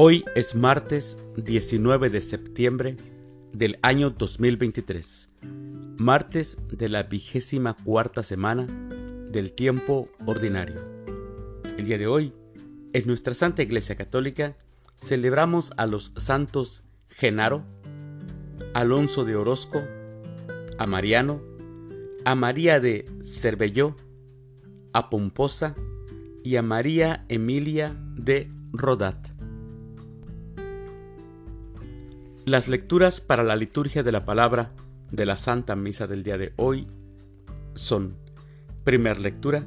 Hoy es martes 19 de septiembre del año 2023, martes de la vigésima cuarta semana del tiempo ordinario. El día de hoy, en nuestra Santa Iglesia Católica, celebramos a los santos Genaro, Alonso de Orozco, a Mariano, a María de Cervelló, a Pomposa y a María Emilia de Rodat. Las lecturas para la liturgia de la palabra de la Santa Misa del día de hoy son, primer lectura,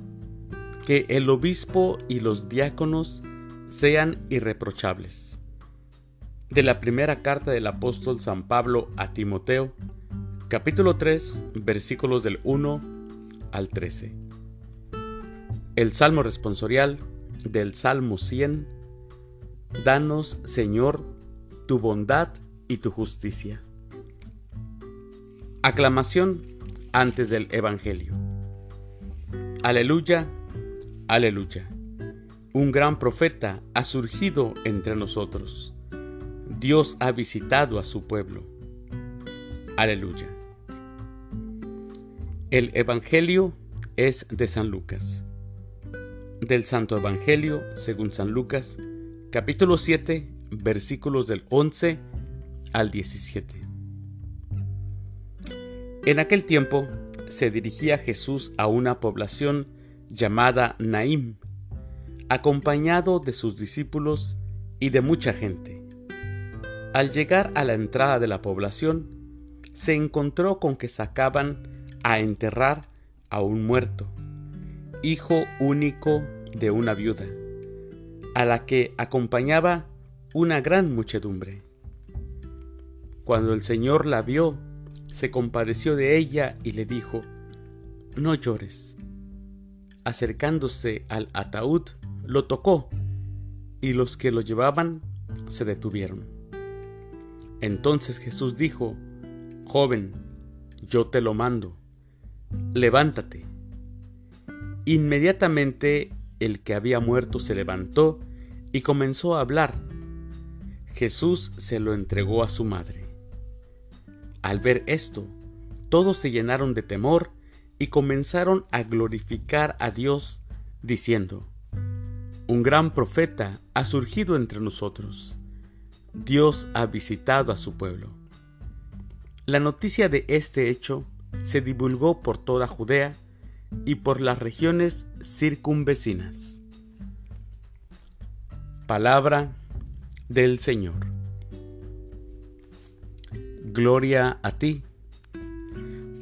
que el obispo y los diáconos sean irreprochables. De la primera carta del apóstol San Pablo a Timoteo, capítulo 3, versículos del 1 al 13. El Salmo responsorial del Salmo 100, Danos, Señor, tu bondad y tu justicia. Aclamación antes del Evangelio. Aleluya, aleluya. Un gran profeta ha surgido entre nosotros. Dios ha visitado a su pueblo. Aleluya. El Evangelio es de San Lucas. Del Santo Evangelio, según San Lucas, capítulo 7, versículos del 11 al 17. En aquel tiempo se dirigía Jesús a una población llamada Naim, acompañado de sus discípulos y de mucha gente. Al llegar a la entrada de la población, se encontró con que sacaban a enterrar a un muerto, hijo único de una viuda, a la que acompañaba una gran muchedumbre. Cuando el Señor la vio, se compadeció de ella y le dijo, No llores. Acercándose al ataúd, lo tocó, y los que lo llevaban se detuvieron. Entonces Jesús dijo, Joven, yo te lo mando, levántate. Inmediatamente el que había muerto se levantó y comenzó a hablar. Jesús se lo entregó a su madre. Al ver esto, todos se llenaron de temor y comenzaron a glorificar a Dios, diciendo, Un gran profeta ha surgido entre nosotros. Dios ha visitado a su pueblo. La noticia de este hecho se divulgó por toda Judea y por las regiones circunvecinas. Palabra del Señor. Gloria a ti,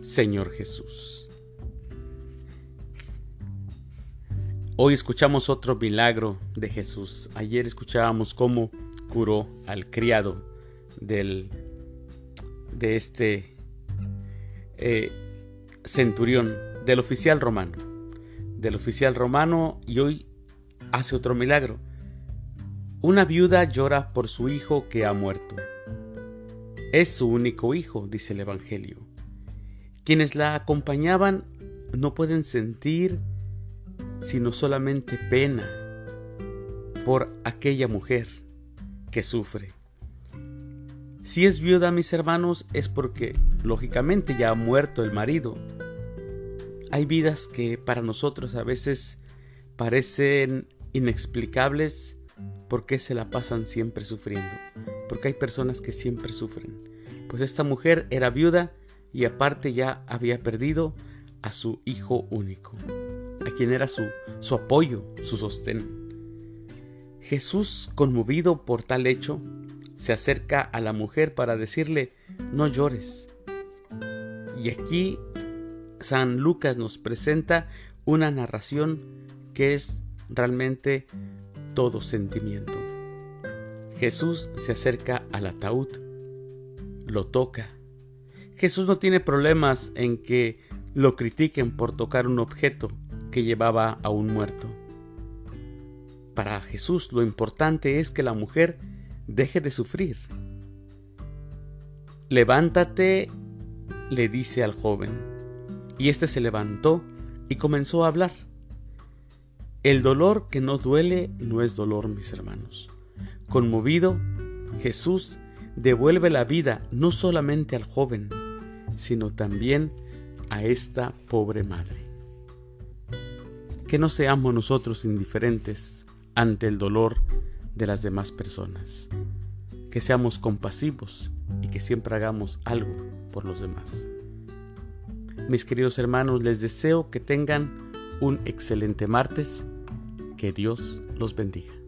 Señor Jesús. Hoy escuchamos otro milagro de Jesús. Ayer escuchábamos cómo curó al criado del, de este eh, centurión, del oficial romano. Del oficial romano y hoy hace otro milagro. Una viuda llora por su hijo que ha muerto. Es su único hijo, dice el Evangelio. Quienes la acompañaban no pueden sentir sino solamente pena por aquella mujer que sufre. Si es viuda, mis hermanos, es porque lógicamente ya ha muerto el marido. Hay vidas que para nosotros a veces parecen inexplicables porque se la pasan siempre sufriendo porque hay personas que siempre sufren. Pues esta mujer era viuda y aparte ya había perdido a su hijo único, a quien era su, su apoyo, su sostén. Jesús, conmovido por tal hecho, se acerca a la mujer para decirle, no llores. Y aquí San Lucas nos presenta una narración que es realmente todo sentimiento. Jesús se acerca al ataúd, lo toca. Jesús no tiene problemas en que lo critiquen por tocar un objeto que llevaba a un muerto. Para Jesús lo importante es que la mujer deje de sufrir. Levántate, le dice al joven, y éste se levantó y comenzó a hablar. El dolor que no duele no es dolor, mis hermanos. Conmovido, Jesús devuelve la vida no solamente al joven, sino también a esta pobre madre. Que no seamos nosotros indiferentes ante el dolor de las demás personas. Que seamos compasivos y que siempre hagamos algo por los demás. Mis queridos hermanos, les deseo que tengan un excelente martes. Que Dios los bendiga.